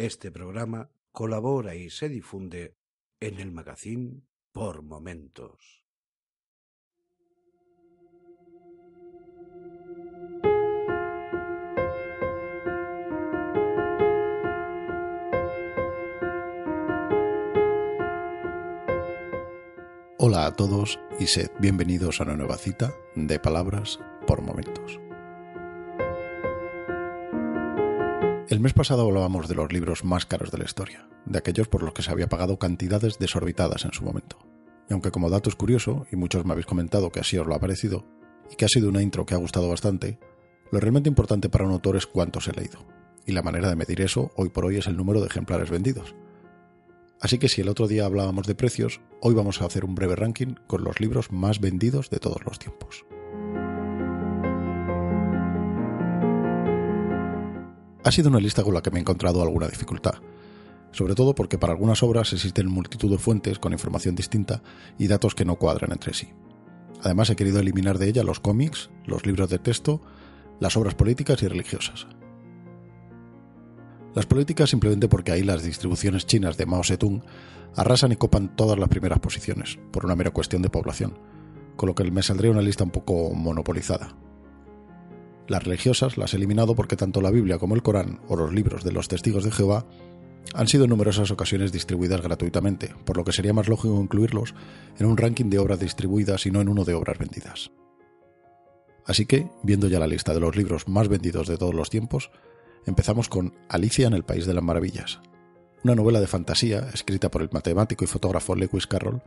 Este programa colabora y se difunde en el magazine Por Momentos. Hola a todos y sed bienvenidos a una nueva cita de Palabras por Momentos. El mes pasado hablábamos de los libros más caros de la historia, de aquellos por los que se había pagado cantidades desorbitadas en su momento. Y aunque como dato es curioso, y muchos me habéis comentado que así os lo ha parecido, y que ha sido una intro que ha gustado bastante, lo realmente importante para un autor es cuántos he leído. Y la manera de medir eso hoy por hoy es el número de ejemplares vendidos. Así que si el otro día hablábamos de precios, hoy vamos a hacer un breve ranking con los libros más vendidos de todos los tiempos. Ha sido una lista con la que me he encontrado alguna dificultad, sobre todo porque para algunas obras existen multitud de fuentes con información distinta y datos que no cuadran entre sí. Además he querido eliminar de ella los cómics, los libros de texto, las obras políticas y religiosas. Las políticas simplemente porque ahí las distribuciones chinas de Mao Zedong arrasan y copan todas las primeras posiciones, por una mera cuestión de población, con lo que me saldría una lista un poco monopolizada. Las religiosas las he eliminado porque tanto la Biblia como el Corán o los libros de los testigos de Jehová han sido en numerosas ocasiones distribuidas gratuitamente, por lo que sería más lógico incluirlos en un ranking de obras distribuidas y no en uno de obras vendidas. Así que, viendo ya la lista de los libros más vendidos de todos los tiempos, empezamos con Alicia en el País de las Maravillas, una novela de fantasía escrita por el matemático y fotógrafo Lewis Carroll,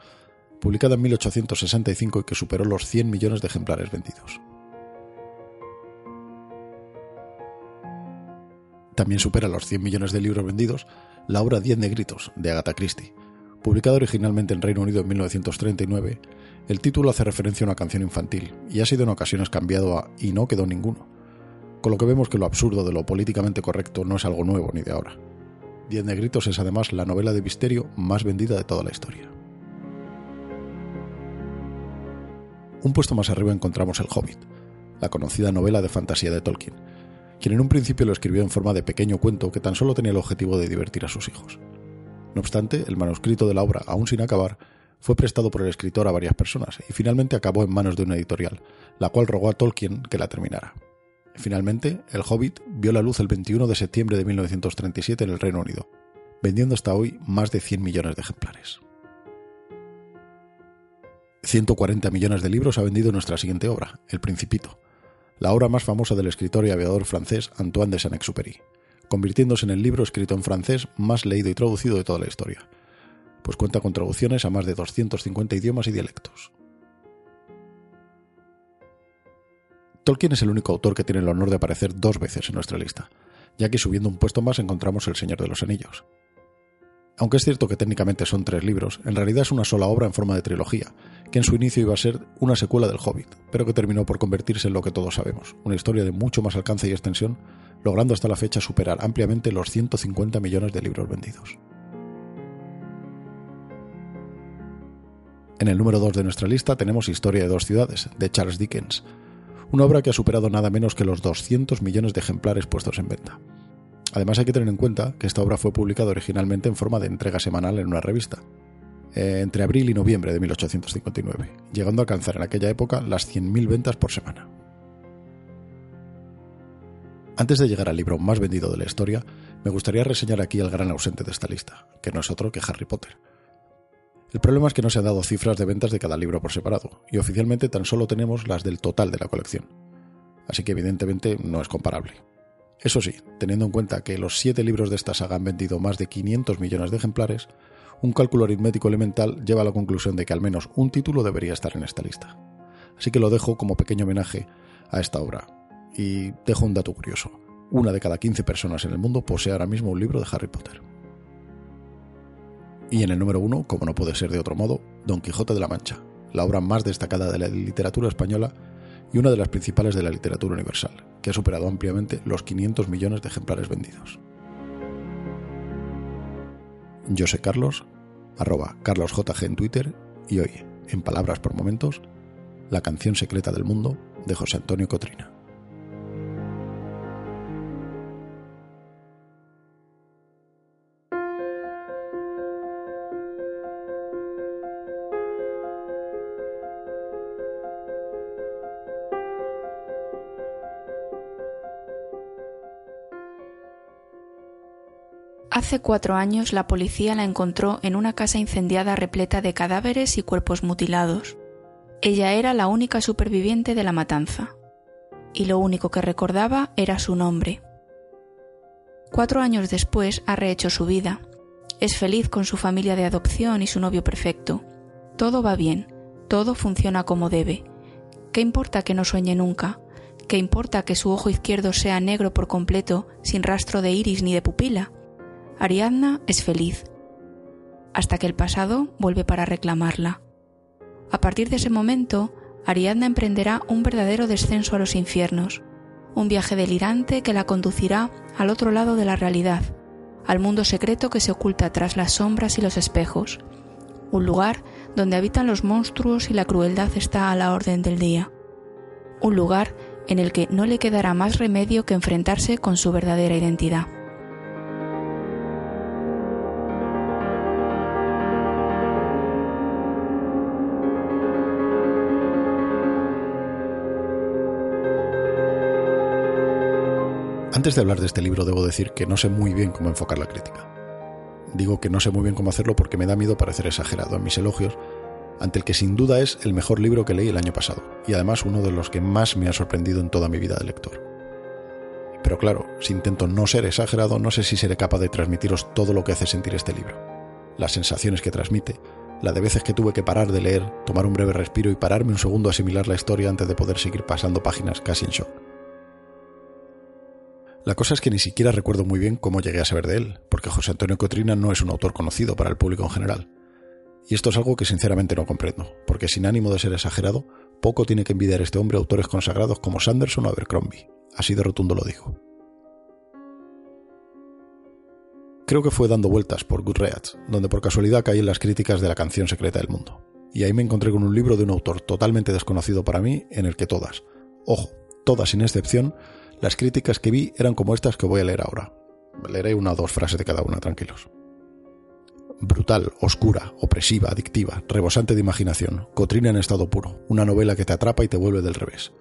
publicada en 1865 y que superó los 100 millones de ejemplares vendidos. También supera los 100 millones de libros vendidos la obra Diez Negritos de Agatha Christie. Publicada originalmente en Reino Unido en 1939, el título hace referencia a una canción infantil y ha sido en ocasiones cambiado a Y no quedó ninguno, con lo que vemos que lo absurdo de lo políticamente correcto no es algo nuevo ni de ahora. Diez Negritos es además la novela de misterio más vendida de toda la historia. Un puesto más arriba encontramos El Hobbit, la conocida novela de fantasía de Tolkien, quien en un principio lo escribió en forma de pequeño cuento que tan solo tenía el objetivo de divertir a sus hijos. No obstante, el manuscrito de la obra, aún sin acabar, fue prestado por el escritor a varias personas y finalmente acabó en manos de una editorial, la cual rogó a Tolkien que la terminara. Finalmente, El Hobbit vio la luz el 21 de septiembre de 1937 en el Reino Unido, vendiendo hasta hoy más de 100 millones de ejemplares. 140 millones de libros ha vendido nuestra siguiente obra, El Principito, la obra más famosa del escritor y aviador francés Antoine de Saint-Exupéry, convirtiéndose en el libro escrito en francés más leído y traducido de toda la historia, pues cuenta con traducciones a más de 250 idiomas y dialectos. Tolkien es el único autor que tiene el honor de aparecer dos veces en nuestra lista, ya que subiendo un puesto más encontramos El Señor de los Anillos. Aunque es cierto que técnicamente son tres libros, en realidad es una sola obra en forma de trilogía, que en su inicio iba a ser una secuela del Hobbit, pero que terminó por convertirse en lo que todos sabemos, una historia de mucho más alcance y extensión, logrando hasta la fecha superar ampliamente los 150 millones de libros vendidos. En el número 2 de nuestra lista tenemos Historia de dos ciudades, de Charles Dickens, una obra que ha superado nada menos que los 200 millones de ejemplares puestos en venta. Además hay que tener en cuenta que esta obra fue publicada originalmente en forma de entrega semanal en una revista, eh, entre abril y noviembre de 1859, llegando a alcanzar en aquella época las 100.000 ventas por semana. Antes de llegar al libro más vendido de la historia, me gustaría reseñar aquí al gran ausente de esta lista, que no es otro que Harry Potter. El problema es que no se han dado cifras de ventas de cada libro por separado, y oficialmente tan solo tenemos las del total de la colección. Así que evidentemente no es comparable. Eso sí, teniendo en cuenta que los siete libros de esta saga han vendido más de 500 millones de ejemplares, un cálculo aritmético elemental lleva a la conclusión de que al menos un título debería estar en esta lista. Así que lo dejo como pequeño homenaje a esta obra. Y dejo un dato curioso. una de cada 15 personas en el mundo posee ahora mismo un libro de Harry Potter. Y en el número uno, como no puede ser de otro modo, Don Quijote de la Mancha, la obra más destacada de la literatura española y una de las principales de la literatura universal, que ha superado ampliamente los 500 millones de ejemplares vendidos. Yo soy Carlos, arroba carlosjg en Twitter, y hoy, en Palabras por Momentos, la canción secreta del mundo de José Antonio Cotrina. Hace cuatro años la policía la encontró en una casa incendiada repleta de cadáveres y cuerpos mutilados. Ella era la única superviviente de la matanza, y lo único que recordaba era su nombre. Cuatro años después ha rehecho su vida. Es feliz con su familia de adopción y su novio perfecto. Todo va bien, todo funciona como debe. ¿Qué importa que no sueñe nunca? ¿Qué importa que su ojo izquierdo sea negro por completo, sin rastro de iris ni de pupila? Ariadna es feliz, hasta que el pasado vuelve para reclamarla. A partir de ese momento, Ariadna emprenderá un verdadero descenso a los infiernos, un viaje delirante que la conducirá al otro lado de la realidad, al mundo secreto que se oculta tras las sombras y los espejos, un lugar donde habitan los monstruos y la crueldad está a la orden del día, un lugar en el que no le quedará más remedio que enfrentarse con su verdadera identidad. Antes de hablar de este libro debo decir que no sé muy bien cómo enfocar la crítica. Digo que no sé muy bien cómo hacerlo porque me da miedo parecer exagerado en mis elogios ante el que sin duda es el mejor libro que leí el año pasado y además uno de los que más me ha sorprendido en toda mi vida de lector. Pero claro, si intento no ser exagerado, no sé si seré capaz de transmitiros todo lo que hace sentir este libro, las sensaciones que transmite, la de veces que tuve que parar de leer, tomar un breve respiro y pararme un segundo a asimilar la historia antes de poder seguir pasando páginas casi en shock. La cosa es que ni siquiera recuerdo muy bien cómo llegué a saber de él, porque José Antonio Cotrina no es un autor conocido para el público en general. Y esto es algo que sinceramente no comprendo, porque sin ánimo de ser exagerado, poco tiene que envidiar este hombre a autores consagrados como Sanderson o Abercrombie. Así de rotundo lo digo. Creo que fue dando vueltas por Goodreads, donde por casualidad caí en las críticas de la canción secreta del mundo. Y ahí me encontré con un libro de un autor totalmente desconocido para mí, en el que todas, ojo, todas sin excepción, las críticas que vi eran como estas que voy a leer ahora. Leeré una o dos frases de cada una, tranquilos. Brutal, oscura, opresiva, adictiva, rebosante de imaginación, Cotrina en estado puro, una novela que te atrapa y te vuelve del revés.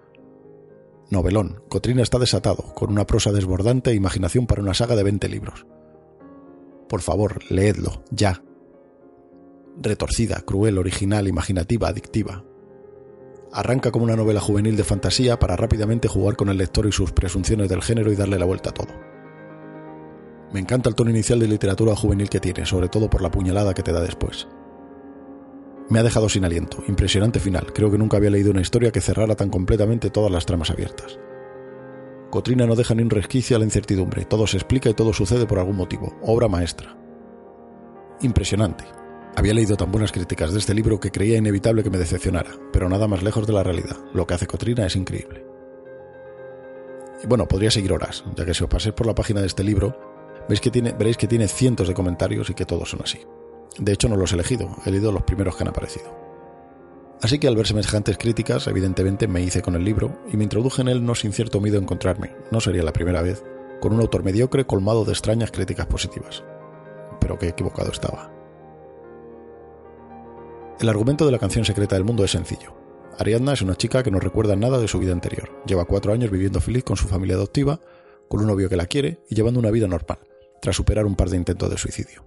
Novelón, Cotrina está desatado, con una prosa desbordante e imaginación para una saga de 20 libros. Por favor, leedlo, ya. Retorcida, cruel, original, imaginativa, adictiva, Arranca como una novela juvenil de fantasía para rápidamente jugar con el lector y sus presunciones del género y darle la vuelta a todo. Me encanta el tono inicial de literatura juvenil que tiene, sobre todo por la puñalada que te da después. Me ha dejado sin aliento, impresionante final, creo que nunca había leído una historia que cerrara tan completamente todas las tramas abiertas. Cotrina no deja ni un resquicio a la incertidumbre, todo se explica y todo sucede por algún motivo, obra maestra. Impresionante, había leído tan buenas críticas de este libro que creía inevitable que me decepcionara, pero nada más lejos de la realidad. Lo que hace Cotrina es increíble. Y bueno, podría seguir horas, ya que si os paséis por la página de este libro, veis que tiene, veréis que tiene cientos de comentarios y que todos son así. De hecho, no los he elegido, he leído los primeros que han aparecido. Así que al ver semejantes críticas, evidentemente me hice con el libro y me introduje en él no sin cierto miedo a encontrarme, no sería la primera vez, con un autor mediocre colmado de extrañas críticas positivas. Pero qué equivocado estaba. El argumento de la canción secreta del mundo es sencillo. Ariadna es una chica que no recuerda nada de su vida anterior. Lleva cuatro años viviendo feliz con su familia adoptiva, con un novio que la quiere y llevando una vida normal, tras superar un par de intentos de suicidio.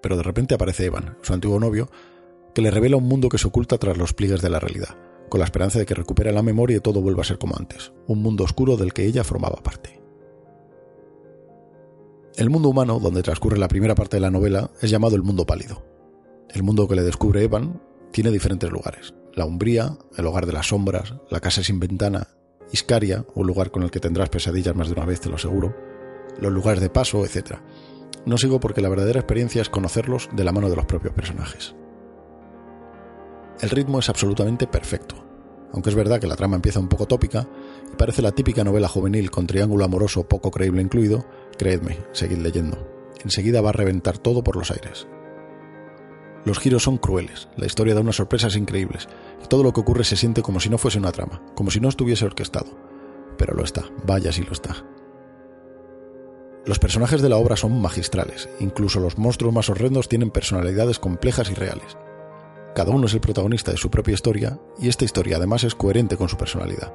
Pero de repente aparece Evan, su antiguo novio, que le revela un mundo que se oculta tras los pliegues de la realidad, con la esperanza de que recupere la memoria y todo vuelva a ser como antes, un mundo oscuro del que ella formaba parte. El mundo humano, donde transcurre la primera parte de la novela, es llamado el mundo pálido, el mundo que le descubre Evan tiene diferentes lugares. La umbría, el hogar de las sombras, la casa sin ventana Iscaria, un lugar con el que tendrás pesadillas más de una vez, te lo aseguro, los lugares de paso, etc. No sigo porque la verdadera experiencia es conocerlos de la mano de los propios personajes. El ritmo es absolutamente perfecto, aunque es verdad que la trama empieza un poco tópica y parece la típica novela juvenil con triángulo amoroso poco creíble incluido, creedme, seguid leyendo. Enseguida va a reventar todo por los aires. Los giros son crueles, la historia da unas sorpresas increíbles, y todo lo que ocurre se siente como si no fuese una trama, como si no estuviese orquestado. Pero lo está, vaya si lo está. Los personajes de la obra son magistrales, incluso los monstruos más horrendos tienen personalidades complejas y reales. Cada uno es el protagonista de su propia historia, y esta historia además es coherente con su personalidad.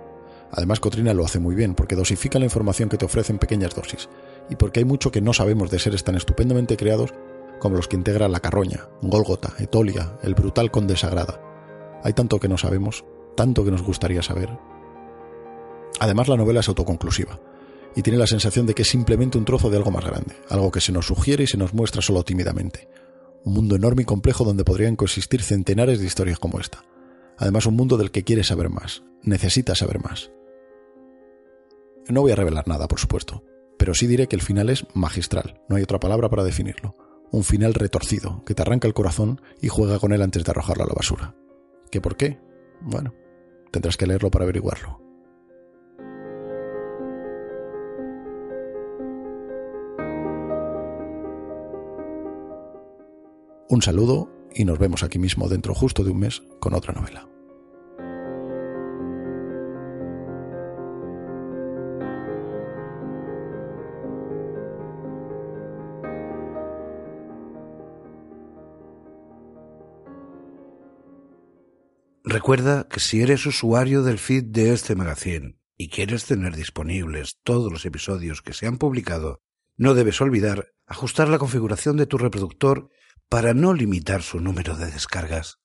Además, Cotrina lo hace muy bien porque dosifica la información que te ofrece en pequeñas dosis, y porque hay mucho que no sabemos de seres tan estupendamente creados como los que integran la Carroña, Gólgota, Etolia, el brutal Conde Sagrada. Hay tanto que no sabemos, tanto que nos gustaría saber. Además, la novela es autoconclusiva, y tiene la sensación de que es simplemente un trozo de algo más grande, algo que se nos sugiere y se nos muestra solo tímidamente. Un mundo enorme y complejo donde podrían coexistir centenares de historias como esta. Además, un mundo del que quiere saber más, necesita saber más. No voy a revelar nada, por supuesto, pero sí diré que el final es magistral, no hay otra palabra para definirlo un final retorcido que te arranca el corazón y juega con él antes de arrojarlo a la basura. ¿Qué por qué? Bueno, tendrás que leerlo para averiguarlo. Un saludo y nos vemos aquí mismo dentro justo de un mes con otra novela. Recuerda que si eres usuario del feed de este magazine y quieres tener disponibles todos los episodios que se han publicado, no debes olvidar ajustar la configuración de tu reproductor para no limitar su número de descargas.